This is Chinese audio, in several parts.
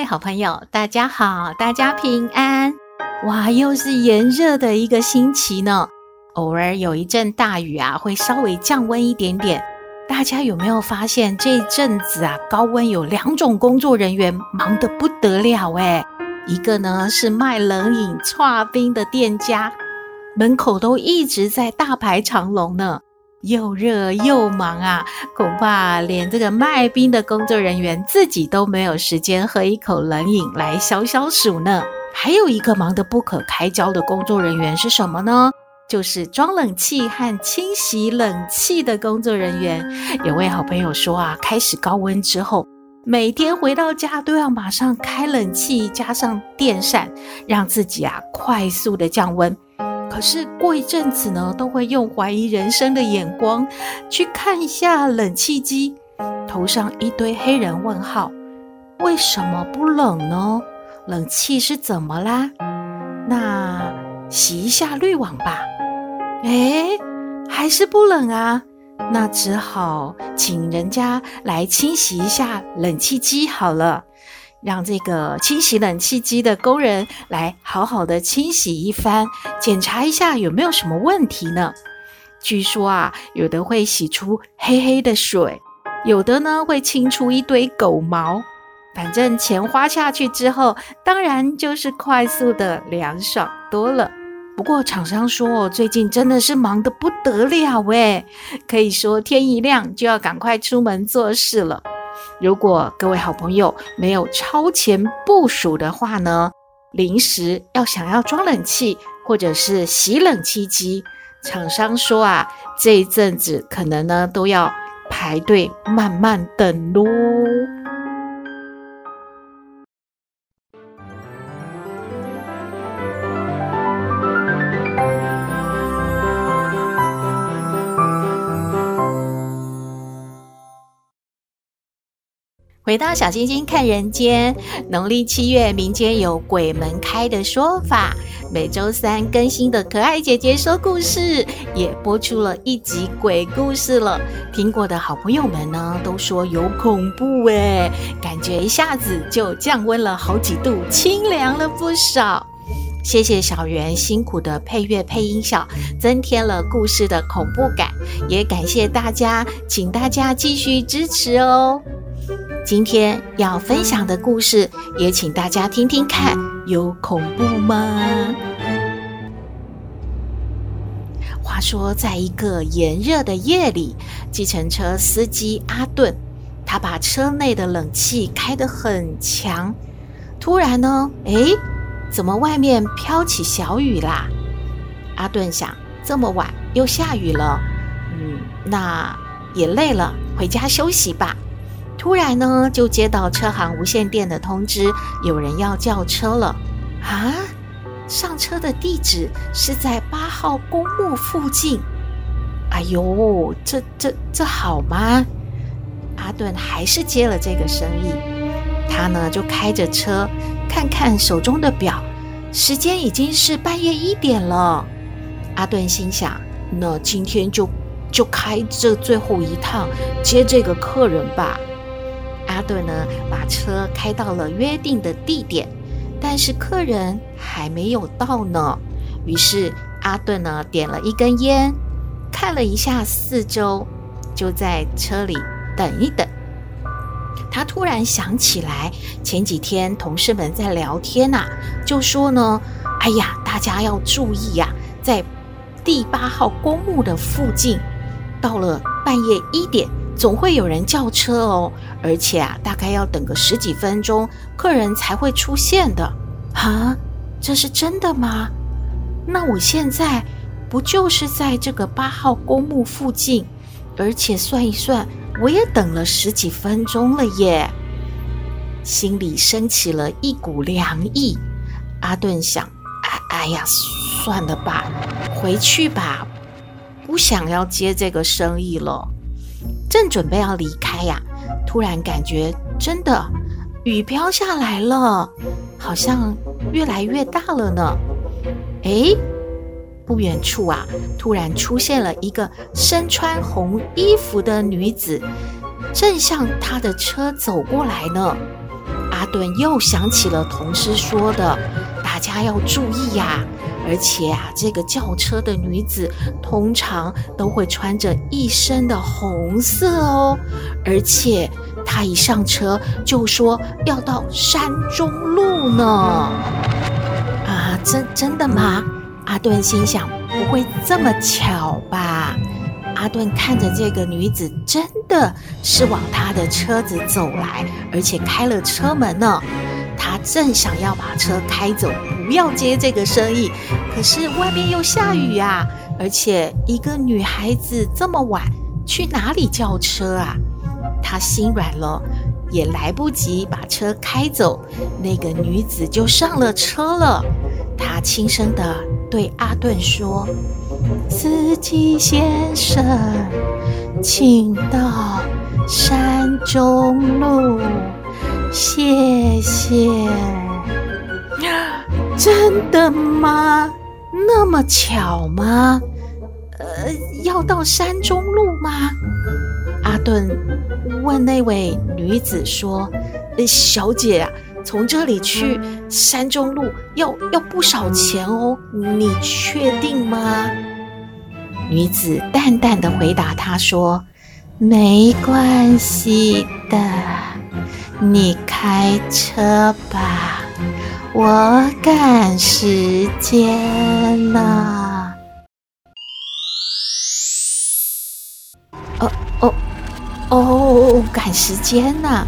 位好朋友，大家好，大家平安。哇，又是炎热的一个星期呢。偶尔有一阵大雨啊，会稍微降温一点点。大家有没有发现这阵子啊，高温有两种工作人员忙得不得了诶，一个呢是卖冷饮、剉冰的店家，门口都一直在大排长龙呢，又热又忙啊，恐怕连这个卖冰的工作人员自己都没有时间喝一口冷饮来消消暑呢。还有一个忙得不可开交的工作人员是什么呢？就是装冷气和清洗冷气的工作人员。有位好朋友说啊，开始高温之后，每天回到家都要马上开冷气，加上电扇，让自己啊快速的降温。可是过一阵子呢，都会用怀疑人生的眼光去看一下冷气机，头上一堆黑人问号：为什么不冷呢？冷气是怎么啦？那洗一下滤网吧。哎，还是不冷啊？那只好请人家来清洗一下冷气机好了，让这个清洗冷气机的工人来好好的清洗一番，检查一下有没有什么问题呢？据说啊，有的会洗出黑黑的水，有的呢会清出一堆狗毛，反正钱花下去之后，当然就是快速的凉爽多了。不过厂商说，最近真的是忙得不得了诶，可以说天一亮就要赶快出门做事了。如果各位好朋友没有超前部署的话呢，临时要想要装冷气或者是洗冷气机，厂商说啊，这一阵子可能呢都要排队慢慢等喽。回到小星星看人间，农历七月民间有鬼门开的说法，每周三更新的可爱姐姐说故事也播出了一集鬼故事了。听过的好朋友们呢，都说有恐怖诶，感觉一下子就降温了好几度，清凉了不少。谢谢小圆辛苦的配乐配音效，增添了故事的恐怖感，也感谢大家，请大家继续支持哦。今天要分享的故事，也请大家听听看，有恐怖吗？话说，在一个炎热的夜里，计程车司机阿顿，他把车内的冷气开得很强。突然呢，诶，怎么外面飘起小雨啦？阿顿想，这么晚又下雨了，嗯，那也累了，回家休息吧。突然呢，就接到车行无线电的通知，有人要叫车了啊！上车的地址是在八号公墓附近。哎呦，这这这好吗？阿顿还是接了这个生意。他呢就开着车，看看手中的表，时间已经是半夜一点了。阿顿心想：那今天就就开这最后一趟，接这个客人吧。阿顿呢，把车开到了约定的地点，但是客人还没有到呢。于是阿顿呢，点了一根烟，看了一下四周，就在车里等一等。他突然想起来，前几天同事们在聊天呐，就说呢：“哎呀，大家要注意呀，在第八号公墓的附近，到了半夜一点。”总会有人叫车哦，而且啊，大概要等个十几分钟，客人才会出现的。啊，这是真的吗？那我现在不就是在这个八号公墓附近，而且算一算，我也等了十几分钟了耶。心里升起了一股凉意。阿顿想：“哎哎呀，算了吧，回去吧，不想要接这个生意了。”正准备要离开呀，突然感觉真的雨飘下来了，好像越来越大了呢。诶，不远处啊，突然出现了一个身穿红衣服的女子，正向他的车走过来呢。阿顿又想起了同事说的，大家要注意呀。而且啊，这个轿车的女子通常都会穿着一身的红色哦。而且她一上车就说要到山中路呢。啊，真真的吗？阿顿心想，不会这么巧吧？阿顿看着这个女子，真的是往他的车子走来，而且开了车门呢。他正想要把车开走，不要接这个生意，可是外面又下雨啊，而且一个女孩子这么晚去哪里叫车啊？他心软了，也来不及把车开走，那个女子就上了车了。他轻声地对阿顿说：“司机先生，请到山中路，谢谢。”真的吗？那么巧吗？呃，要到山中路吗？阿顿问那位女子说：“小姐啊。”从这里去山中路要要不少钱哦，你确定吗？女子淡淡的回答他说：“没关系的，你开车吧，我赶时间呢。”哦哦哦，赶时间呢？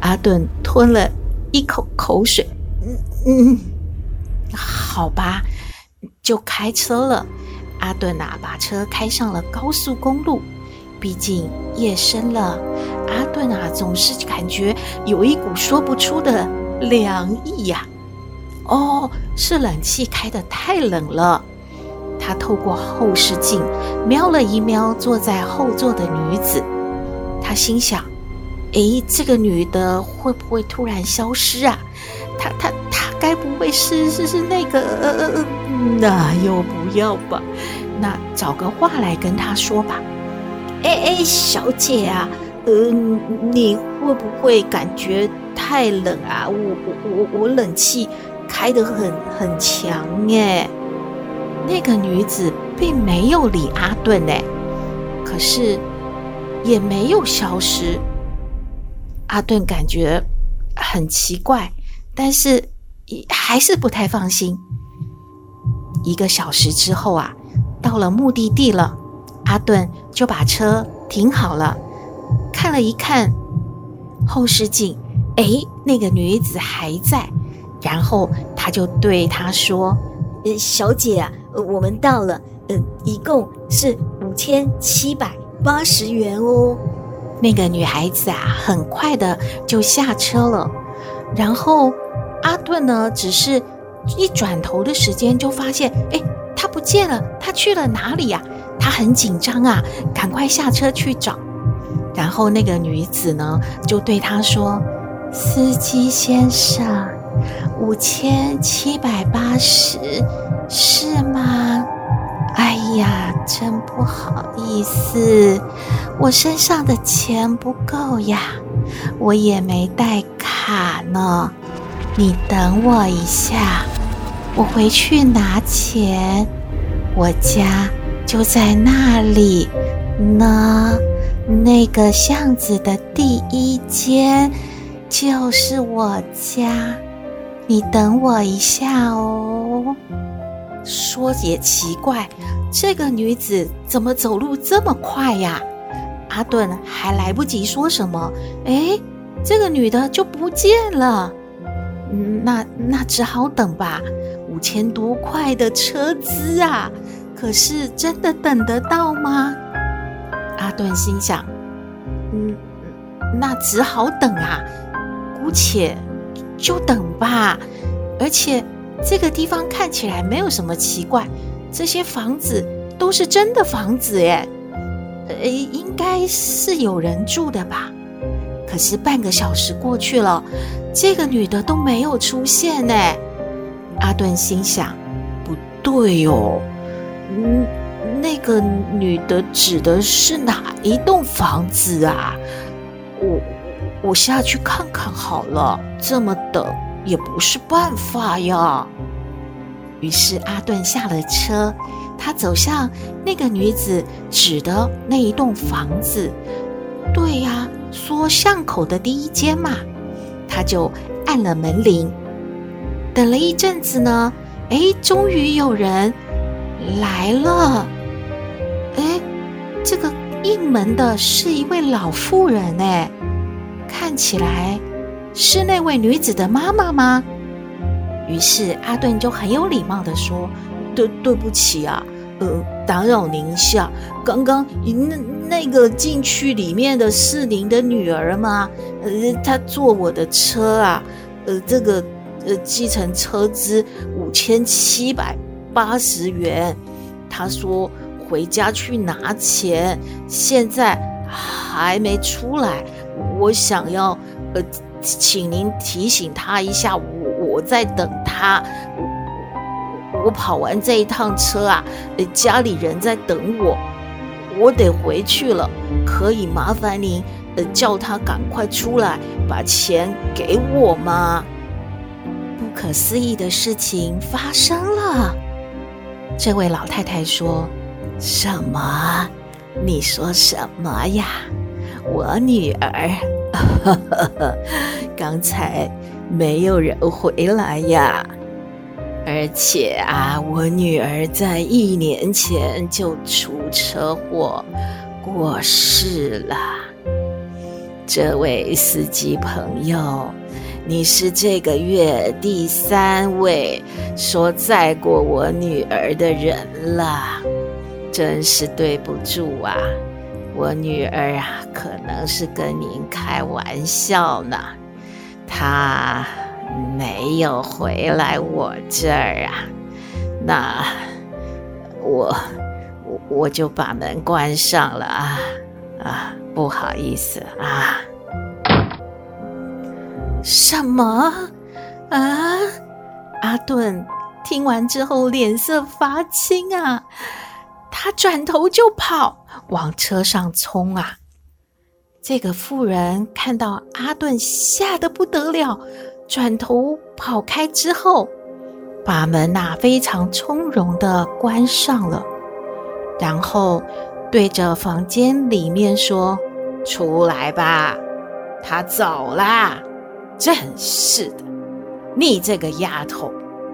阿顿吞了。一口口水，嗯嗯，好吧，就开车了。阿顿啊，把车开上了高速公路。毕竟夜深了，阿顿啊，总是感觉有一股说不出的凉意呀。哦，是冷气开得太冷了。他透过后视镜瞄了一瞄坐在后座的女子，他心想。诶，这个女的会不会突然消失啊？她她她该不会是是是那个？呃，那又不要吧？那找个话来跟她说吧。哎哎，小姐啊，呃，你会不会感觉太冷啊？我我我我冷气开得很很强耶。那个女子并没有理阿顿哎，可是也没有消失。阿顿感觉很奇怪，但是还是不太放心。一个小时之后啊，到了目的地了，阿顿就把车停好了，看了一看后视镜，哎，那个女子还在。然后他就对她说：“呃，小姐啊，我们到了，呃，一共是五千七百八十元哦。”那个女孩子啊，很快的就下车了。然后阿顿呢，只是一转头的时间，就发现，哎，她不见了，她去了哪里呀？他很紧张啊，赶快下车去找。然后那个女子呢，就对他说：“司机先生，五千七百八十，是吗？”哎呀，真不好意思，我身上的钱不够呀，我也没带卡呢。你等我一下，我回去拿钱。我家就在那里呢，那个巷子的第一间就是我家。你等我一下哦。说也奇怪，这个女子怎么走路这么快呀？阿顿还来不及说什么，哎，这个女的就不见了。嗯，那那只好等吧。五千多块的车资啊，可是真的等得到吗？阿顿心想，嗯，那只好等啊。姑且就等吧。而且这个地方看起来没有什么奇怪，这些房子都是真的房子耶，呃，应该是有人住的吧。可是半个小时过去了，这个女的都没有出现呢。阿顿心想：不对哦，嗯，那个女的指的是哪一栋房子啊？我我下去看看好了，这么等也不是办法呀。于是阿顿下了车，他走向那个女子指的那一栋房子。对呀。说巷口的第一间嘛，他就按了门铃，等了一阵子呢，哎，终于有人来了。哎，这个应门的是一位老妇人，哎，看起来是那位女子的妈妈吗？于是阿顿就很有礼貌的说：“对，对不起啊。”呃，打扰您一下，刚刚那那个禁区里面的是您的女儿吗？呃，她坐我的车啊，呃，这个呃计程车资五千七百八十元，他说回家去拿钱，现在还没出来，我想要呃，请您提醒他一下，我我在等他。我跑完这一趟车啊，家里人在等我，我得回去了。可以麻烦您，呃，叫他赶快出来把钱给我吗？不可思议的事情发生了。这位老太太说：“什么？你说什么呀？我女儿，呵呵呵，刚才没有人回来呀。”而且啊，我女儿在一年前就出车祸过世了。这位司机朋友，你是这个月第三位说载过我女儿的人了，真是对不住啊！我女儿啊，可能是跟您开玩笑呢，她。没有回来我这儿啊，那我我我就把门关上了啊啊，不好意思啊。什么啊？阿顿听完之后脸色发青啊，他转头就跑，往车上冲啊。这个妇人看到阿顿，吓得不得了。转头跑开之后，把门呐、非常从容地关上了，然后对着房间里面说：“出来吧，他走啦。”真是的，你这个丫头，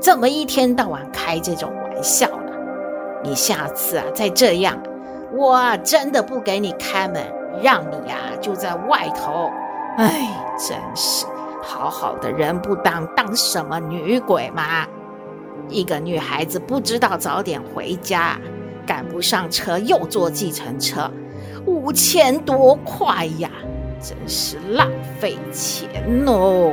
怎么一天到晚开这种玩笑呢？你下次啊再这样，我真的不给你开门，让你呀、就在外头。哎，真是。好好的人不当，当什么女鬼吗？一个女孩子不知道早点回家，赶不上车又坐计程车，五千多块呀，真是浪费钱哦。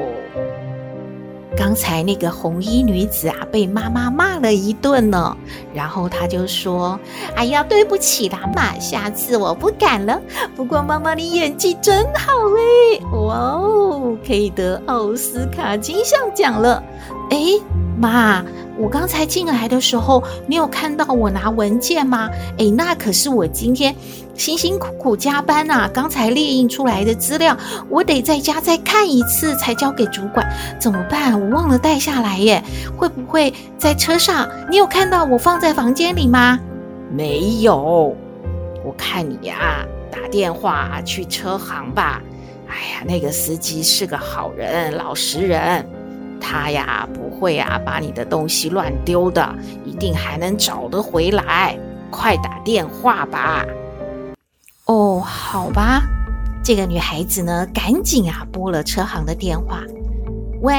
刚才那个红衣女子啊，被妈妈骂了一顿呢。然后她就说：“哎呀，对不起啦妈，下次我不敢了。不过妈妈你演技真好诶，哇哦，可以得奥斯卡金像奖了。诶，妈。”我刚才进来的时候，你有看到我拿文件吗？诶，那可是我今天辛辛苦苦加班呐、刚才列印出来的资料，我得在家再看一次才交给主管，怎么办？我忘了带下来耶，会不会在车上？你有看到我放在房间里吗？没有，我看你呀、打电话去车行吧。哎呀，那个司机是个好人，老实人。他呀，不会啊，把你的东西乱丢的，一定还能找得回来。快打电话吧！哦，好吧。这个女孩子呢，赶紧啊拨了车行的电话。喂，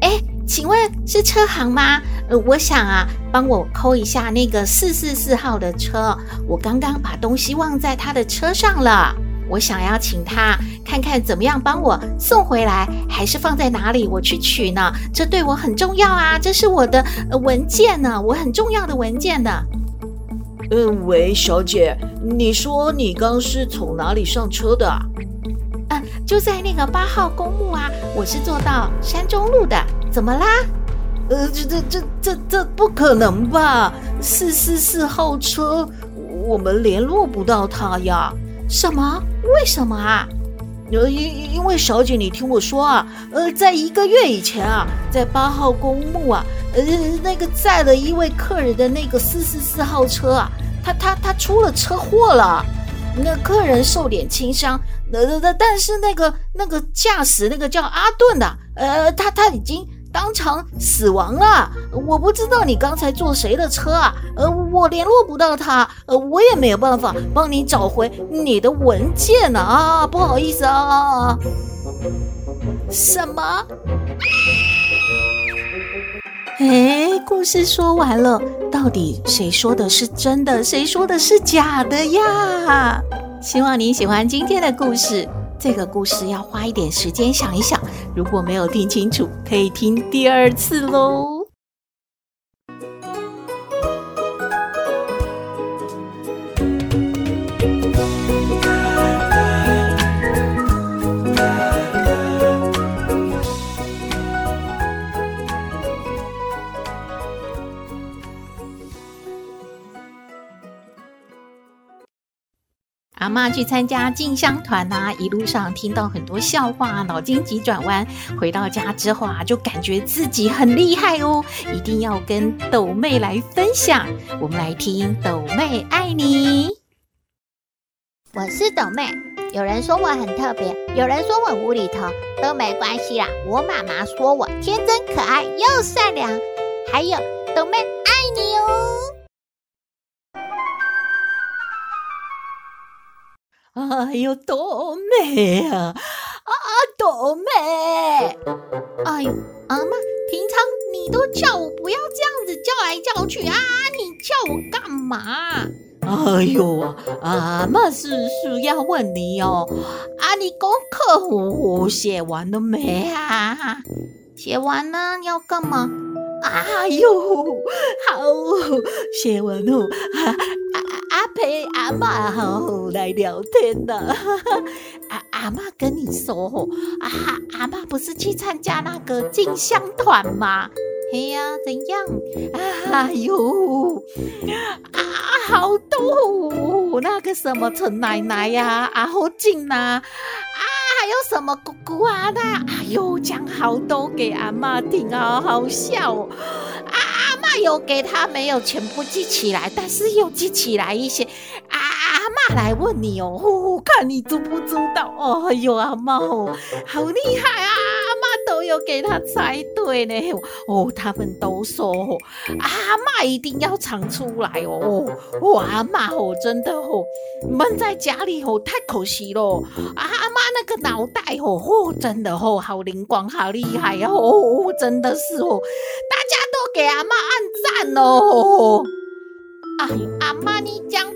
哎，请问是车行吗？呃，我想啊，帮我扣一下那个四四四号的车，我刚刚把东西忘在他的车上了。我想要请他看看怎么样帮我送回来，还是放在哪里我去取呢？这对我很重要啊，这是我的文件呢，我很重要的文件呢。嗯，喂，小姐，你说你刚是从哪里上车的啊？嗯，就在那个八号公墓啊，我是坐到山中路的，怎么啦？呃，这这这这这不可能吧？四四四号车，我们联络不到他呀。什么？为什么啊？呃，因因为小姐，你听我说啊，呃，在一个月以前啊，在八号公墓啊，呃，那个载了一位客人的那个四四四号车啊，他他他出了车祸了，那客人受点轻伤，呃呃，但是那个那个驾驶那个叫阿顿的，呃，他他已经。当场死亡了，我不知道你刚才坐谁的车啊？呃，我联络不到他，呃，我也没有办法帮你找回你的文件呢啊，不好意思啊。什么？哎，故事说完了，到底谁说的是真的，谁说的是假的呀？希望你喜欢今天的故事。这个故事要花一点时间想一想，如果没有听清楚，可以听第二次喽。去参加进香团呐、啊，一路上听到很多笑话，脑筋急转弯。回到家之后啊，就感觉自己很厉害哦，一定要跟斗妹来分享。我们来听斗妹爱你。我是斗妹，有人说我很特别，有人说我无厘头，都没关系啦。我妈妈说我天真可爱又善良，还有斗妹爱你哦。哎呦，多美啊，啊，多美！哎呦，阿妈，平常你都叫我不要这样子叫来叫去啊，你叫我干嘛？哎呦啊，阿妈是是要问你哦，啊，你功课写完了没啊？写完了，要干嘛？哎呦，好，写完了。阿陪妈来聊天的，阿阿妈跟你说吼，阿阿妈不是去参加那个进香团吗？嘿呀，怎样？哎呦，啊好多那个什么陈奶奶呀，阿好进呐，啊还有什么姑姑啊的，哎呦讲好多给阿妈听啊，好笑哦。阿妈有给他没有全部记起来，但是又记起来一些。啊、阿妈来问你哦，哦，看你知不知道？哦，哎呦，阿妈哦，好厉害啊！阿嬷都有给他猜对呢。哦，他们都说，哦、阿妈一定要唱出来哦。哦，阿妈哦，真的哦，闷在家里哦，太可惜了。阿妈那个脑袋哦，哦，真的哦，好灵光，好厉害哦，哦，真的是哦。大家都给阿妈按赞哦！哎，阿妈你讲。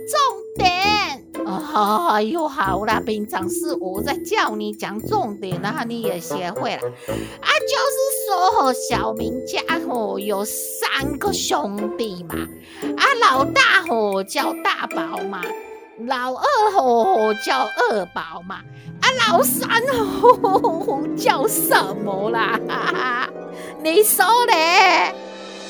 哎呦，好啦，平常是我在叫你讲重点，然后你也学会了。啊，就是说小明家伙有三个兄弟嘛，啊，老大吼叫大宝嘛，老二吼叫二宝嘛，啊，老三吼叫什么啦？哈哈，你说嘞？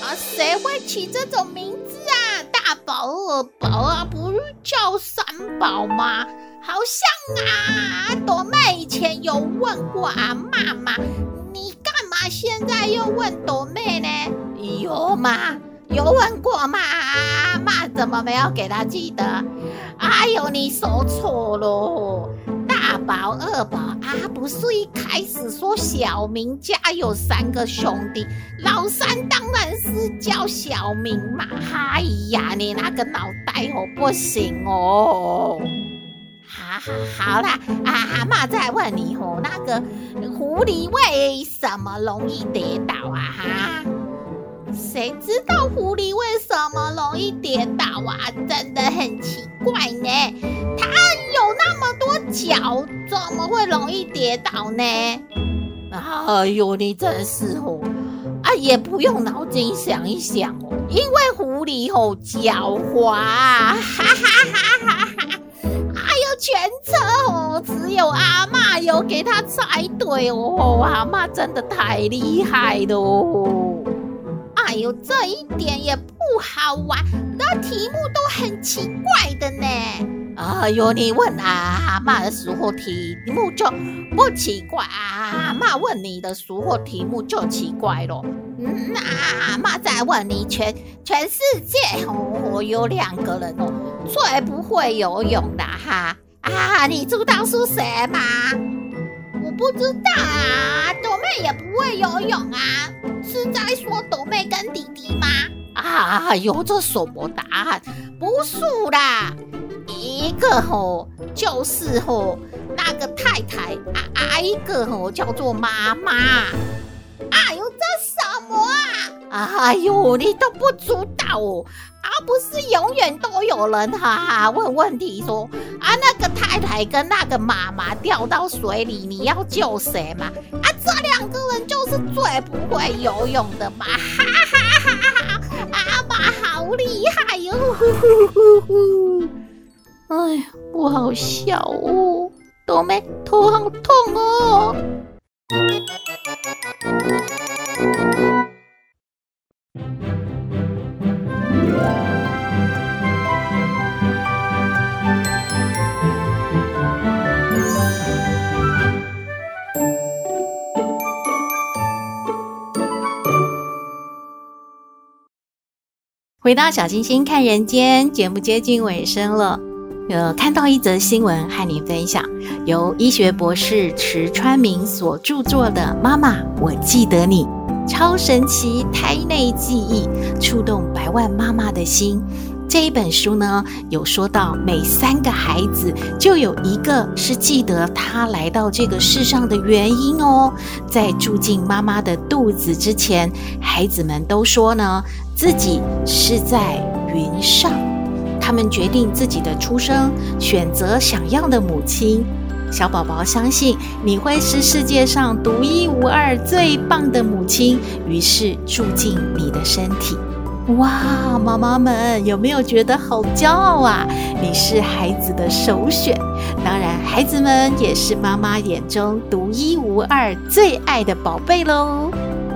啊，谁会起这种名字啊？大宝、二宝啊，不叫三宝吗？好像啊，朵妹以前有问过阿妈嘛，你干嘛现在又问朵妹呢？有吗？有问过吗？阿妈怎么没有给她记得？哎呦，你说错了。宝、二宝啊，不是一开始说小明家有三个兄弟，老三当然是叫小明嘛。哎呀，你那个脑袋哦不行哦。好好好啦，啊，阿嬷再问你哦，那个狐狸为什么容易跌倒啊？哈，谁知道狐狸为什么容易跌倒啊？真的很奇怪呢。它脚，怎么会容易跌倒呢？哎呦，你真是哦！啊，也不用脑筋想一想哦，因为狐狸哦狡猾，哈哈哈哈哈！哎呦，全车哦只有阿嬷有给他猜对哦，阿嬷真的太厉害了哦！哎呦，这一点也不好玩，那题目都很奇怪的呢。哎呦，你问阿嬷的时候题目就不奇怪，阿嬷问你的时候题目就奇怪咯。嗯，那阿嬷再问你全，全世界哦有两个人哦最不会游泳的哈啊，你知道是谁吗？我不知道啊，斗妹也不会游泳啊，是在说斗妹跟弟弟吗？啊，有这什么答案？不是啦。一个吼就是吼那个太太啊啊，一个吼叫做妈妈。哎呦，这什么啊？哎呦，你都不知道哦？啊，不是永远都有人哈哈问问题说啊，那个太太跟那个妈妈掉到水里，你要救谁嘛？啊，这两个人就是最不会游泳的嘛！哈哈哈哈！阿妈好厉害哟！呼呼呼呼哎呀，不好笑哦，斗妹头好痛哦。回到小星星看人间，节目接近尾声了。呃，看到一则新闻和你分享，由医学博士池川明所著作的《妈妈，我记得你》，超神奇胎内记忆，触动百万妈妈的心。这一本书呢，有说到每三个孩子就有一个是记得他来到这个世上的原因哦。在住进妈妈的肚子之前，孩子们都说呢，自己是在云上。他们决定自己的出生，选择想要的母亲。小宝宝相信你会是世界上独一无二、最棒的母亲，于是住进你的身体。哇，妈妈们有没有觉得好骄傲啊？你是孩子的首选，当然，孩子们也是妈妈眼中独一无二、最爱的宝贝喽。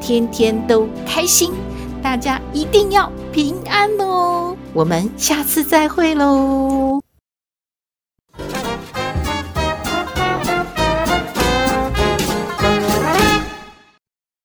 天天都开心，大家一定要平安哦！我们下次再会喽。